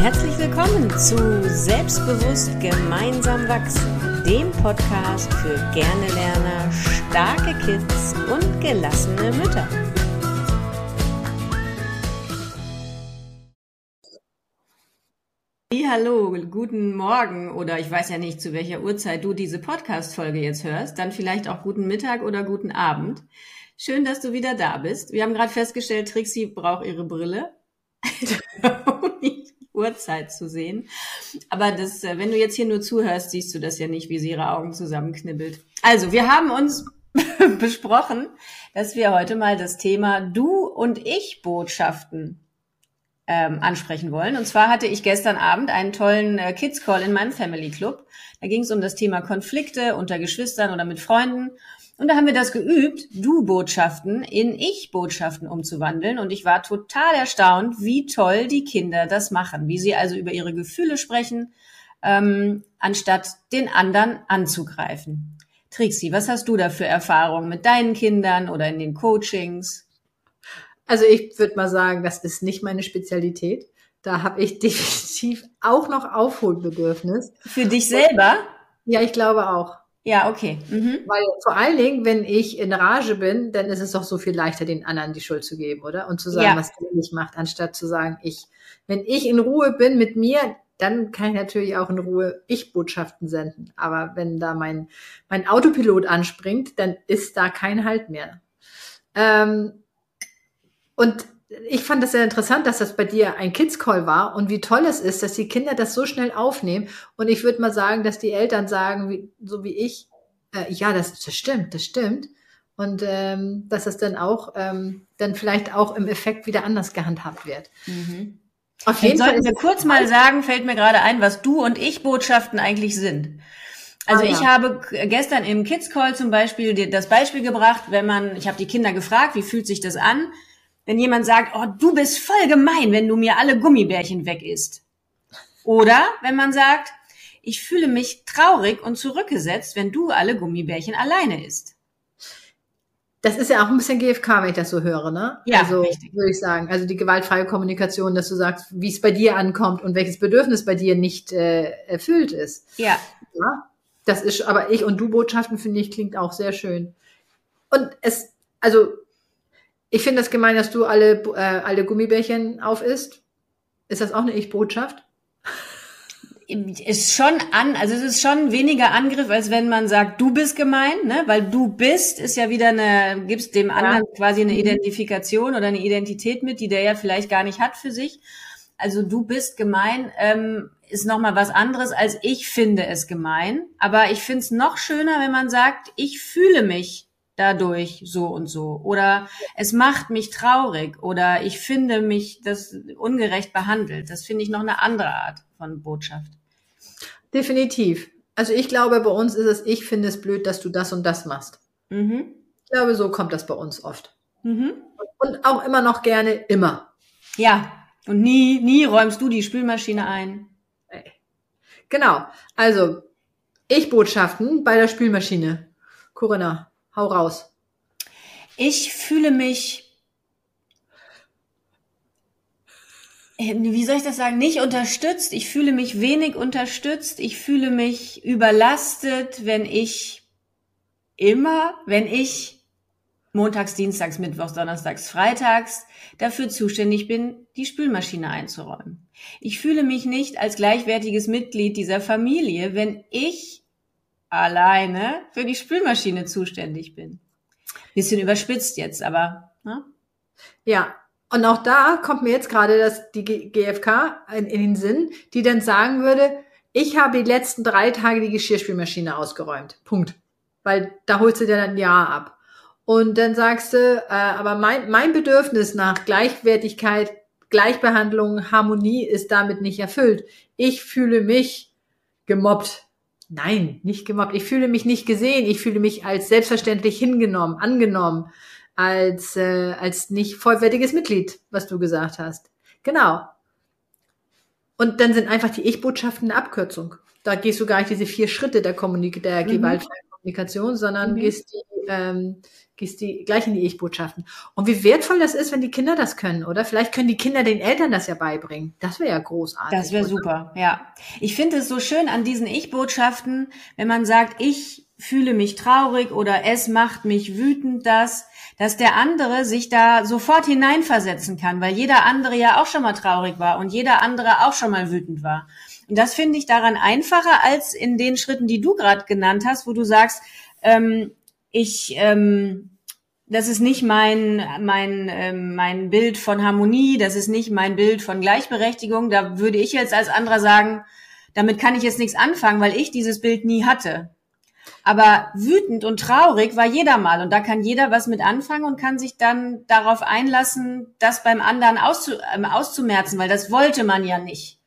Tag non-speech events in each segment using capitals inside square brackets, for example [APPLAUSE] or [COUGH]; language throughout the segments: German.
Herzlich willkommen zu Selbstbewusst gemeinsam wachsen, dem Podcast für gerne Lerner, starke Kids und gelassene Mütter. Hallo, guten Morgen oder ich weiß ja nicht, zu welcher Uhrzeit du diese Podcast-Folge jetzt hörst, dann vielleicht auch guten Mittag oder guten Abend. Schön, dass du wieder da bist. Wir haben gerade festgestellt, Trixie braucht ihre Brille. [LAUGHS] Uhrzeit zu sehen. Aber das, äh, wenn du jetzt hier nur zuhörst, siehst du das ja nicht, wie sie ihre Augen zusammenknibbelt. Also, wir haben uns [LAUGHS] besprochen, dass wir heute mal das Thema Du und ich Botschaften ähm, ansprechen wollen. Und zwar hatte ich gestern Abend einen tollen äh, Kids Call in meinem Family Club. Da ging es um das Thema Konflikte unter Geschwistern oder mit Freunden. Und da haben wir das geübt, Du-Botschaften in Ich-Botschaften umzuwandeln. Und ich war total erstaunt, wie toll die Kinder das machen, wie sie also über ihre Gefühle sprechen, ähm, anstatt den anderen anzugreifen. Trixie, was hast du da für Erfahrungen mit deinen Kindern oder in den Coachings? Also ich würde mal sagen, das ist nicht meine Spezialität. Da habe ich [LAUGHS] definitiv auch noch Aufholbedürfnis. Für dich selber? Ja, ich glaube auch. Ja, okay. Mhm. Weil vor allen Dingen, wenn ich in Rage bin, dann ist es doch so viel leichter, den anderen die Schuld zu geben, oder? Und zu sagen, ja. was der nicht macht, anstatt zu sagen, ich. Wenn ich in Ruhe bin mit mir, dann kann ich natürlich auch in Ruhe Ich-Botschaften senden. Aber wenn da mein, mein Autopilot anspringt, dann ist da kein Halt mehr. Ähm, und ich fand das sehr interessant, dass das bei dir ein Kids Call war und wie toll es ist, dass die Kinder das so schnell aufnehmen. Und ich würde mal sagen, dass die Eltern sagen, wie, so wie ich, äh, ja, das, das stimmt, das stimmt. Und ähm, dass es dann auch ähm, dann vielleicht auch im Effekt wieder anders gehandhabt wird. Mhm. Auf jeden Jetzt Fall. Sollten wir kurz mal sagen, fällt mir gerade ein, was du und ich Botschaften eigentlich sind. Also ah, ja. ich habe gestern im Kids Call zum Beispiel das Beispiel gebracht, wenn man, ich habe die Kinder gefragt, wie fühlt sich das an? Wenn jemand sagt, oh, du bist voll gemein, wenn du mir alle Gummibärchen weg isst. Oder wenn man sagt, ich fühle mich traurig und zurückgesetzt, wenn du alle Gummibärchen alleine isst. Das ist ja auch ein bisschen GFK, wenn ich das so höre, ne? Ja, also, richtig. würde ich sagen. Also die gewaltfreie Kommunikation, dass du sagst, wie es bei dir ankommt und welches Bedürfnis bei dir nicht äh, erfüllt ist. Ja. ja. Das ist, aber ich und du Botschaften finde ich klingt auch sehr schön. Und es, also ich finde das gemein, dass du alle, äh, alle Gummibärchen aufisst. Ist das auch eine Ich-Botschaft? Ist schon an, also es ist schon weniger Angriff, als wenn man sagt, du bist gemein, ne? Weil du bist, ist ja wieder eine, gibst dem anderen ja. quasi eine mhm. Identifikation oder eine Identität mit, die der ja vielleicht gar nicht hat für sich. Also du bist gemein, ähm, ist nochmal was anderes, als ich finde es gemein. Aber ich finde es noch schöner, wenn man sagt, ich fühle mich dadurch so und so. Oder es macht mich traurig oder ich finde mich das ungerecht behandelt. Das finde ich noch eine andere Art von Botschaft. Definitiv. Also ich glaube, bei uns ist es, ich finde es blöd, dass du das und das machst. Mhm. Ich glaube, so kommt das bei uns oft. Mhm. Und auch immer noch gerne immer. Ja. Und nie, nie räumst du die Spülmaschine ein. Genau. Also, ich Botschaften bei der Spülmaschine. Corinna. Hau raus. Ich fühle mich, äh, wie soll ich das sagen, nicht unterstützt. Ich fühle mich wenig unterstützt. Ich fühle mich überlastet, wenn ich immer, wenn ich montags, dienstags, mittwochs, donnerstags, freitags dafür zuständig bin, die Spülmaschine einzuräumen. Ich fühle mich nicht als gleichwertiges Mitglied dieser Familie, wenn ich alleine für die Spülmaschine zuständig bin. Bisschen überspitzt jetzt, aber. Ne? Ja, und auch da kommt mir jetzt gerade das, die GfK in, in den Sinn, die dann sagen würde, ich habe die letzten drei Tage die Geschirrspülmaschine ausgeräumt. Punkt. Weil da holst du dir dann ein Jahr ab. Und dann sagst du, äh, aber mein, mein Bedürfnis nach Gleichwertigkeit, Gleichbehandlung, Harmonie ist damit nicht erfüllt. Ich fühle mich gemobbt. Nein, nicht gemobbt. Ich fühle mich nicht gesehen. Ich fühle mich als selbstverständlich hingenommen, angenommen, als, äh, als nicht vollwertiges Mitglied, was du gesagt hast. Genau. Und dann sind einfach die Ich-Botschaften eine Abkürzung. Da gehst du gar nicht diese vier Schritte der, Kommunik der mhm. gewaltfreien Kommunikation, sondern mhm. gehst die, ähm, gehst die gleich in die Ich-Botschaften. Und wie wertvoll das ist, wenn die Kinder das können, oder? Vielleicht können die Kinder den Eltern das ja beibringen. Das wäre ja großartig. Das wäre super, ja. Ich finde es so schön an diesen Ich-Botschaften, wenn man sagt, ich fühle mich traurig oder es macht mich wütend, dass, dass der andere sich da sofort hineinversetzen kann, weil jeder andere ja auch schon mal traurig war und jeder andere auch schon mal wütend war. Und das finde ich daran einfacher als in den Schritten, die du gerade genannt hast, wo du sagst, ähm, ich, ähm, das ist nicht mein, mein, ähm, mein Bild von Harmonie, das ist nicht mein Bild von Gleichberechtigung. Da würde ich jetzt als anderer sagen, damit kann ich jetzt nichts anfangen, weil ich dieses Bild nie hatte. Aber wütend und traurig war jeder mal und da kann jeder was mit anfangen und kann sich dann darauf einlassen, das beim anderen auszu, äh, auszumerzen, weil das wollte man ja nicht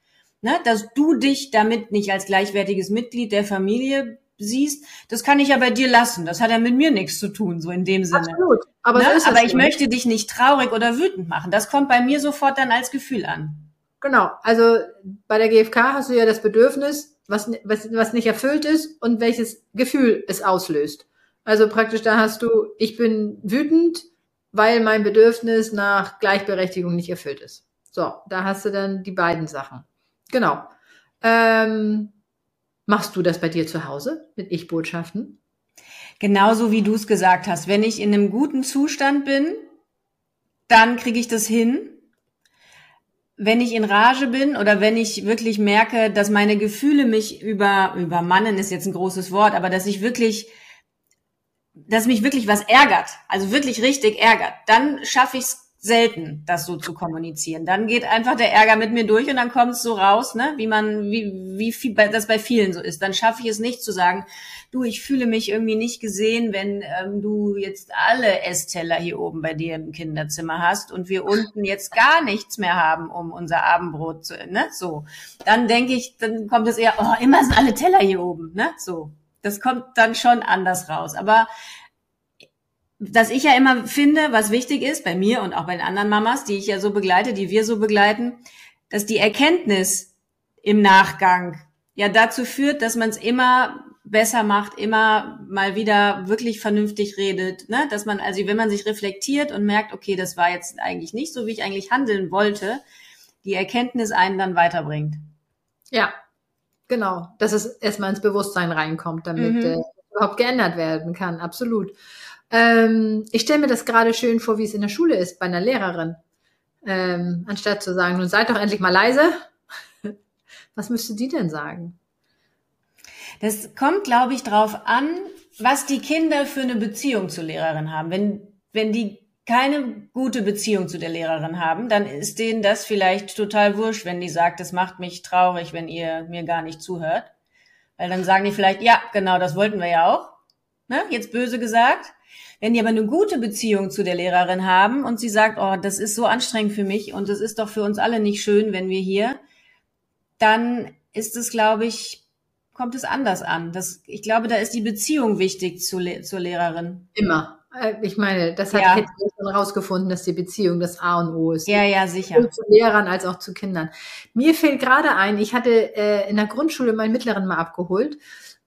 ne, dass du dich damit nicht als gleichwertiges Mitglied der Familie siehst, das kann ich ja bei dir lassen. Das hat ja mit mir nichts zu tun, so in dem Sinne. Absolut. Aber, ne? so Aber ich so. möchte dich nicht traurig oder wütend machen. Das kommt bei mir sofort dann als Gefühl an. Genau. Also bei der GfK hast du ja das Bedürfnis, was, was, was nicht erfüllt ist und welches Gefühl es auslöst. Also praktisch da hast du, ich bin wütend, weil mein Bedürfnis nach Gleichberechtigung nicht erfüllt ist. So, da hast du dann die beiden Sachen. Genau. Ähm, machst du das bei dir zu Hause mit Ich-Botschaften? Genauso wie du es gesagt hast. Wenn ich in einem guten Zustand bin, dann kriege ich das hin. Wenn ich in Rage bin oder wenn ich wirklich merke, dass meine Gefühle mich über, übermannen ist jetzt ein großes Wort, aber dass ich wirklich, dass mich wirklich was ärgert, also wirklich richtig ärgert, dann schaffe ich es selten, das so zu kommunizieren. Dann geht einfach der Ärger mit mir durch und dann kommt es so raus, ne, wie man, wie, wie viel, das bei vielen so ist. Dann schaffe ich es nicht zu sagen, du, ich fühle mich irgendwie nicht gesehen, wenn ähm, du jetzt alle Essteller hier oben bei dir im Kinderzimmer hast und wir unten jetzt gar nichts mehr haben, um unser Abendbrot zu, ne, so. Dann denke ich, dann kommt es eher, oh, immer sind alle Teller hier oben, ne, so. Das kommt dann schon anders raus. Aber dass ich ja immer finde, was wichtig ist, bei mir und auch bei den anderen Mamas, die ich ja so begleite, die wir so begleiten, dass die Erkenntnis im Nachgang ja dazu führt, dass man es immer besser macht, immer mal wieder wirklich vernünftig redet, ne? dass man also, wenn man sich reflektiert und merkt, okay, das war jetzt eigentlich nicht so, wie ich eigentlich handeln wollte, die Erkenntnis einen dann weiterbringt. Ja, genau, dass es erstmal ins Bewusstsein reinkommt, damit mhm. äh, überhaupt geändert werden kann, absolut. Ähm, ich stelle mir das gerade schön vor, wie es in der Schule ist, bei einer Lehrerin. Ähm, anstatt zu sagen, nun seid doch endlich mal leise. [LAUGHS] Was müsste die denn sagen? Das kommt, glaube ich, drauf an, was die Kinder für eine Beziehung zur Lehrerin haben. Wenn, wenn die keine gute Beziehung zu der Lehrerin haben, dann ist denen das vielleicht total wurscht, wenn die sagt, das macht mich traurig, wenn ihr mir gar nicht zuhört. Weil dann sagen die vielleicht, ja, genau, das wollten wir ja auch. Ne? Jetzt böse gesagt. Wenn die aber eine gute Beziehung zu der Lehrerin haben und sie sagt, oh, das ist so anstrengend für mich und es ist doch für uns alle nicht schön, wenn wir hier, dann ist es, glaube ich, kommt es anders an. Das, ich glaube, da ist die Beziehung wichtig zu, zur Lehrerin. Immer. Äh, ich meine, das hat ja. jetzt schon rausgefunden, dass die Beziehung das A und O ist. Ja, ja, sicher. Sowohl zu Lehrern als auch zu Kindern. Mir fehlt gerade ein, ich hatte äh, in der Grundschule meinen Mittleren mal abgeholt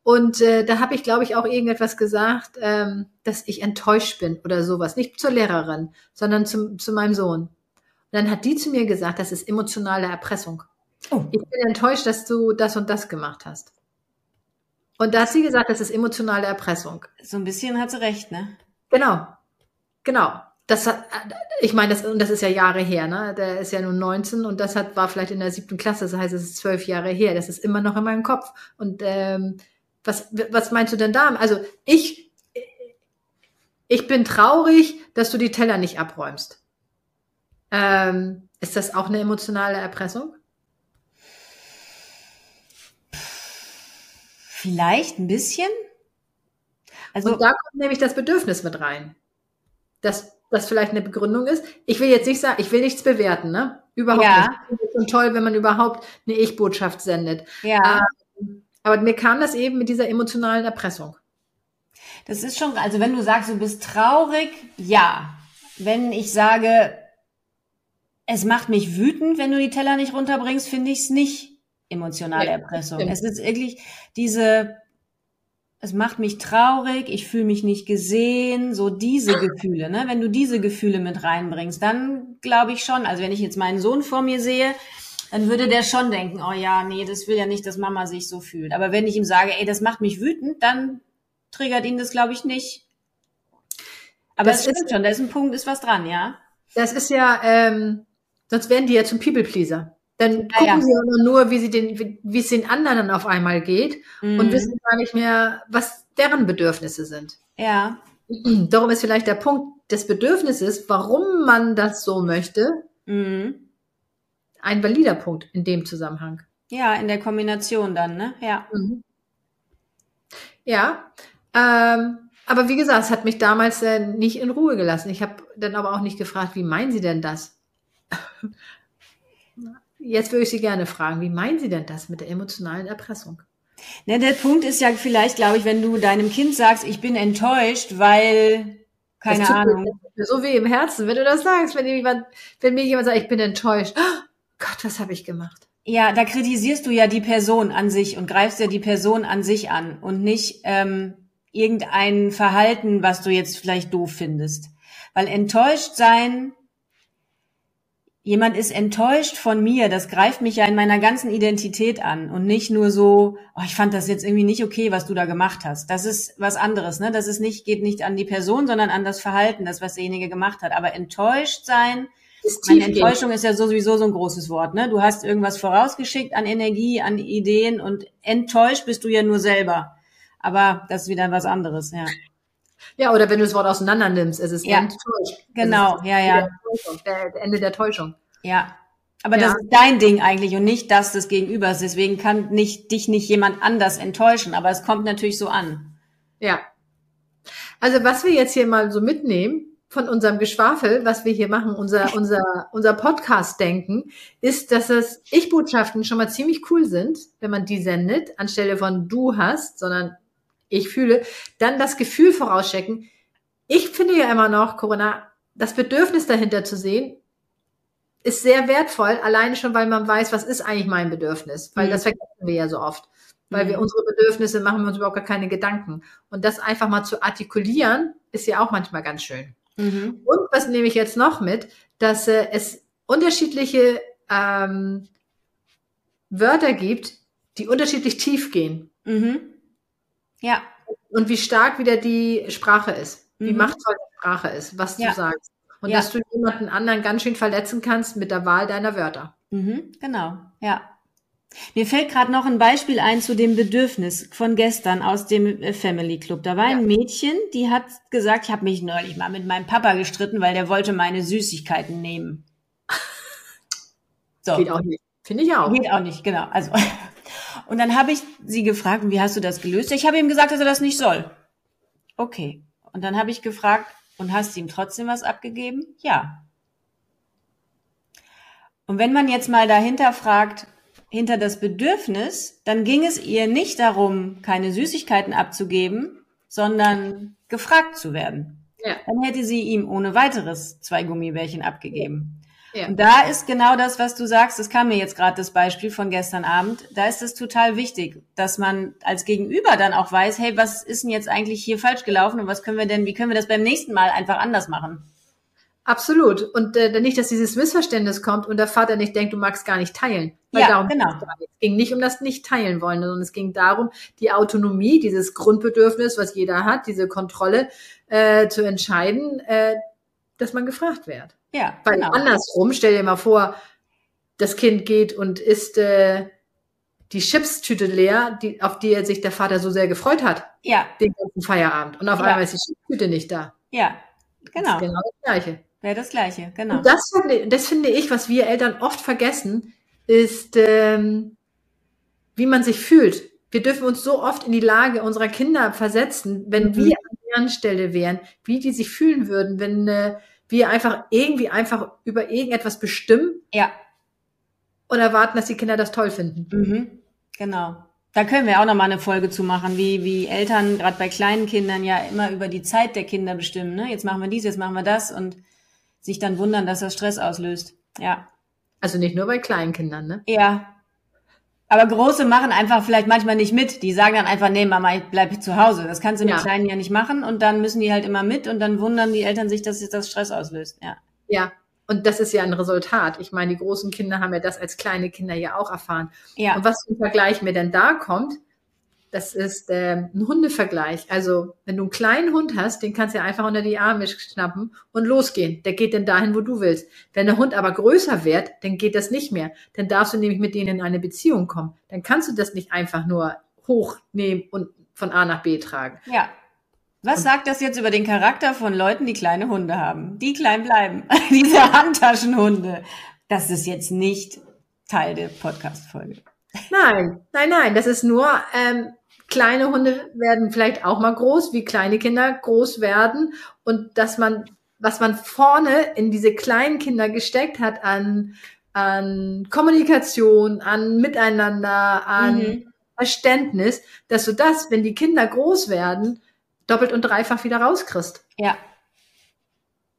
und äh, da habe ich, glaube ich, auch irgendetwas gesagt, ähm, dass ich enttäuscht bin oder sowas. Nicht zur Lehrerin, sondern zum, zu meinem Sohn. Und dann hat die zu mir gesagt, das ist emotionale Erpressung. Oh. Ich bin enttäuscht, dass du das und das gemacht hast. Und da hat sie gesagt, das ist emotionale Erpressung. So ein bisschen hat sie recht, ne? Genau. Genau. Das hat, ich meine, das, und das ist ja Jahre her, ne? Der ist ja nun 19 und das hat, war vielleicht in der siebten Klasse, das heißt, es ist zwölf Jahre her. Das ist immer noch in meinem Kopf. Und ähm, was, was meinst du denn da? Also ich, ich bin traurig, dass du die Teller nicht abräumst. Ähm, ist das auch eine emotionale Erpressung? Vielleicht ein bisschen. Also Und da kommt nämlich das Bedürfnis mit rein. Dass das vielleicht eine Begründung ist. Ich will jetzt nicht sagen, ich will nichts bewerten, ne? Überhaupt ja. nicht. Ich finde es schon toll, wenn man überhaupt eine Ich-Botschaft sendet. Ja. Ähm, aber mir kam das eben mit dieser emotionalen Erpressung. Das ist schon, also wenn du sagst, du bist traurig, ja. Wenn ich sage, es macht mich wütend, wenn du die Teller nicht runterbringst, finde ich es nicht emotionale Erpressung. Ja, es ist wirklich diese, es macht mich traurig, ich fühle mich nicht gesehen, so diese Gefühle, ne? Wenn du diese Gefühle mit reinbringst, dann glaube ich schon, also wenn ich jetzt meinen Sohn vor mir sehe, dann würde der schon denken, oh ja, nee, das will ja nicht, dass Mama sich so fühlt. Aber wenn ich ihm sage, ey, das macht mich wütend, dann triggert ihn das, glaube ich, nicht. Aber das es stimmt ist, schon, da ist ein Punkt, ist was dran, ja? Das ist ja, ähm, sonst werden die ja zum People-Pleaser. Dann gucken ja. sie aber nur, wie sie den, wie es den anderen dann auf einmal geht mhm. und wissen gar nicht mehr, was deren Bedürfnisse sind. Ja. [CLEARS THROAT] Darum ist vielleicht der Punkt des Bedürfnisses, warum man das so möchte, mhm. Ein valider Punkt in dem Zusammenhang. Ja, in der Kombination dann, ne? Ja. Mhm. Ja. Ähm, aber wie gesagt, es hat mich damals äh, nicht in Ruhe gelassen. Ich habe dann aber auch nicht gefragt, wie meinen Sie denn das? [LAUGHS] Jetzt würde ich Sie gerne fragen, wie meinen Sie denn das mit der emotionalen Erpressung? Na, der Punkt ist ja vielleicht, glaube ich, wenn du deinem Kind sagst, ich bin enttäuscht, weil, keine Ahnung. Mir so weh im Herzen, wenn du das sagst, wenn, jemand, wenn mir jemand sagt, ich bin enttäuscht. Oh Gott, was habe ich gemacht? Ja, da kritisierst du ja die Person an sich und greifst ja die Person an sich an und nicht ähm, irgendein Verhalten, was du jetzt vielleicht doof findest. Weil enttäuscht sein jemand ist enttäuscht von mir, das greift mich ja in meiner ganzen Identität an und nicht nur so, oh, ich fand das jetzt irgendwie nicht okay, was du da gemacht hast. Das ist was anderes, ne? Das ist nicht, geht nicht an die Person, sondern an das Verhalten, das, was derjenige gemacht hat. Aber enttäuscht sein, meine Enttäuschung ist ja sowieso so ein großes Wort, ne? Du hast irgendwas vorausgeschickt an Energie, an Ideen und enttäuscht bist du ja nur selber. Aber das ist wieder was anderes, ja. Ja, oder wenn du das Wort auseinander nimmst, es ist ja. enttäuscht. Genau, ja, ja. Der Ende der Täuschung. Ja. Aber ja. das ist dein Ding eigentlich und nicht das des Gegenübers. Deswegen kann nicht, dich nicht jemand anders enttäuschen. Aber es kommt natürlich so an. Ja. Also was wir jetzt hier mal so mitnehmen von unserem Geschwafel, was wir hier machen, unser, [LAUGHS] unser, unser Podcast-Denken, ist, dass das Ich-Botschaften schon mal ziemlich cool sind, wenn man die sendet, anstelle von du hast, sondern ich fühle, dann das Gefühl vorauschecken. Ich finde ja immer noch, Corona, das Bedürfnis dahinter zu sehen, ist sehr wertvoll, alleine schon, weil man weiß, was ist eigentlich mein Bedürfnis, weil mhm. das vergessen wir ja so oft. Weil mhm. wir unsere Bedürfnisse machen wir uns überhaupt gar keine Gedanken. Und das einfach mal zu artikulieren, ist ja auch manchmal ganz schön. Mhm. Und was nehme ich jetzt noch mit, dass äh, es unterschiedliche ähm, Wörter gibt, die unterschiedlich tief gehen. Mhm. Ja. Und wie stark wieder die Sprache ist, wie mhm. machtvoll die Sprache ist, was ja. du sagst. Und ja. dass du jemanden anderen ganz schön verletzen kannst mit der Wahl deiner Wörter. Mhm, genau, ja. Mir fällt gerade noch ein Beispiel ein zu dem Bedürfnis von gestern aus dem äh, Family Club. Da war ja. ein Mädchen, die hat gesagt, ich habe mich neulich mal mit meinem Papa gestritten, weil der wollte meine Süßigkeiten nehmen. So. Geht auch nicht. Finde ich auch. Geht auch nicht, genau. Also [LAUGHS] und dann habe ich sie gefragt, wie hast du das gelöst? Ich habe ihm gesagt, dass er das nicht soll. Okay. Und dann habe ich gefragt, und hast ihm trotzdem was abgegeben? Ja. Und wenn man jetzt mal dahinter fragt, hinter das Bedürfnis, dann ging es ihr nicht darum, keine Süßigkeiten abzugeben, sondern gefragt zu werden. Ja. Dann hätte sie ihm ohne weiteres zwei Gummibärchen abgegeben. Ja. Und da ist genau das, was du sagst, das kam mir jetzt gerade das Beispiel von gestern Abend, da ist es total wichtig, dass man als Gegenüber dann auch weiß, hey, was ist denn jetzt eigentlich hier falsch gelaufen und was können wir denn, wie können wir das beim nächsten Mal einfach anders machen? Absolut. Und äh, nicht, dass dieses Missverständnis kommt und der Vater nicht denkt, du magst gar nicht teilen. Weil ja, darum genau. Es ging nicht um das nicht teilen wollen, sondern es ging darum, die Autonomie, dieses Grundbedürfnis, was jeder hat, diese Kontrolle äh, zu entscheiden, äh, dass man gefragt wird. Ja, Weil genau. andersrum, stell dir mal vor, das Kind geht und isst äh, die Chipstüte leer, die, auf die er sich der Vater so sehr gefreut hat. Ja. Den ganzen Feierabend. Und auf ja. einmal ist die Chipstüte nicht da. Ja, genau. Das ist genau das Gleiche. Wäre das Gleiche, genau. Und das finde, das finde ich, was wir Eltern oft vergessen, ist, ähm, wie man sich fühlt. Wir dürfen uns so oft in die Lage unserer Kinder versetzen, wenn mhm. wir an deren Stelle wären, wie die sich fühlen würden, wenn äh, wir einfach irgendwie einfach über irgendetwas bestimmen. Ja. Und erwarten, dass die Kinder das toll finden. Mhm. Genau. Da können wir auch noch mal eine Folge zu machen, wie, wie Eltern gerade bei kleinen Kindern ja immer über die Zeit der Kinder bestimmen. Ne? Jetzt machen wir dies, jetzt machen wir das und sich dann wundern, dass das Stress auslöst. Ja. Also nicht nur bei kleinen Kindern, ne? Ja. Aber Große machen einfach vielleicht manchmal nicht mit. Die sagen dann einfach, nee, Mama, ich bleib zu Hause. Das kannst du mit Ja. Kleinen ja nicht machen. Und dann müssen die halt immer mit und dann wundern die Eltern sich, dass das Stress auslöst. Ja. Ja. Und das ist ja ein Resultat. Ich meine, die großen Kinder haben ja das als kleine Kinder ja auch erfahren. Ja. Und was im Vergleich mir denn da kommt, das ist ähm, ein Hundevergleich. Also, wenn du einen kleinen Hund hast, den kannst du ja einfach unter die Arme schnappen und losgehen. Der geht dann dahin, wo du willst. Wenn der Hund aber größer wird, dann geht das nicht mehr. Dann darfst du nämlich mit denen in eine Beziehung kommen. Dann kannst du das nicht einfach nur hochnehmen und von A nach B tragen. Ja. Was sagt das jetzt über den Charakter von Leuten, die kleine Hunde haben? Die klein bleiben. [LAUGHS] Diese Handtaschenhunde. Das ist jetzt nicht Teil der Podcast-Folge. Nein, nein, nein. Das ist nur, ähm, kleine Hunde werden vielleicht auch mal groß, wie kleine Kinder groß werden. Und dass man, was man vorne in diese kleinen Kinder gesteckt hat an, an Kommunikation, an Miteinander, an Mhm. Verständnis, dass du das, wenn die Kinder groß werden, doppelt und dreifach wieder rauskriegst. Ja.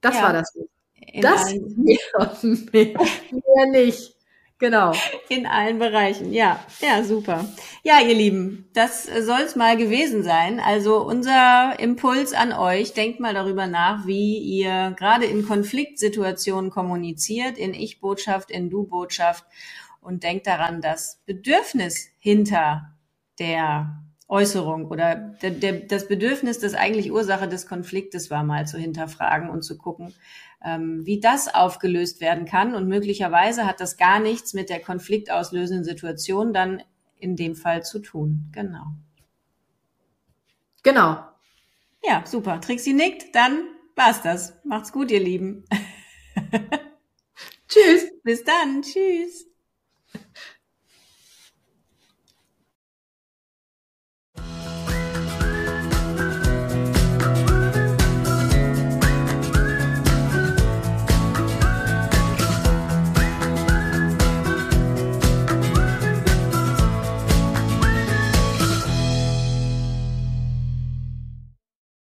Das Ja. war das. In Das mehr, mehr, [LAUGHS] mehr nicht. Genau. [LAUGHS] in allen Bereichen. Ja, ja, super. Ja, ihr Lieben, das soll es mal gewesen sein. Also unser Impuls an euch, denkt mal darüber nach, wie ihr gerade in Konfliktsituationen kommuniziert, in Ich-Botschaft, in Du-Botschaft und denkt daran, das Bedürfnis hinter der Äußerung oder der, der, das Bedürfnis, das eigentlich Ursache des Konfliktes war, mal zu hinterfragen und zu gucken, ähm, wie das aufgelöst werden kann. Und möglicherweise hat das gar nichts mit der konfliktauslösenden Situation dann in dem Fall zu tun. Genau. Genau. Ja, super. Trixie nickt, dann war's das. Macht's gut, ihr Lieben. [LAUGHS] Tschüss. Bis dann. Tschüss.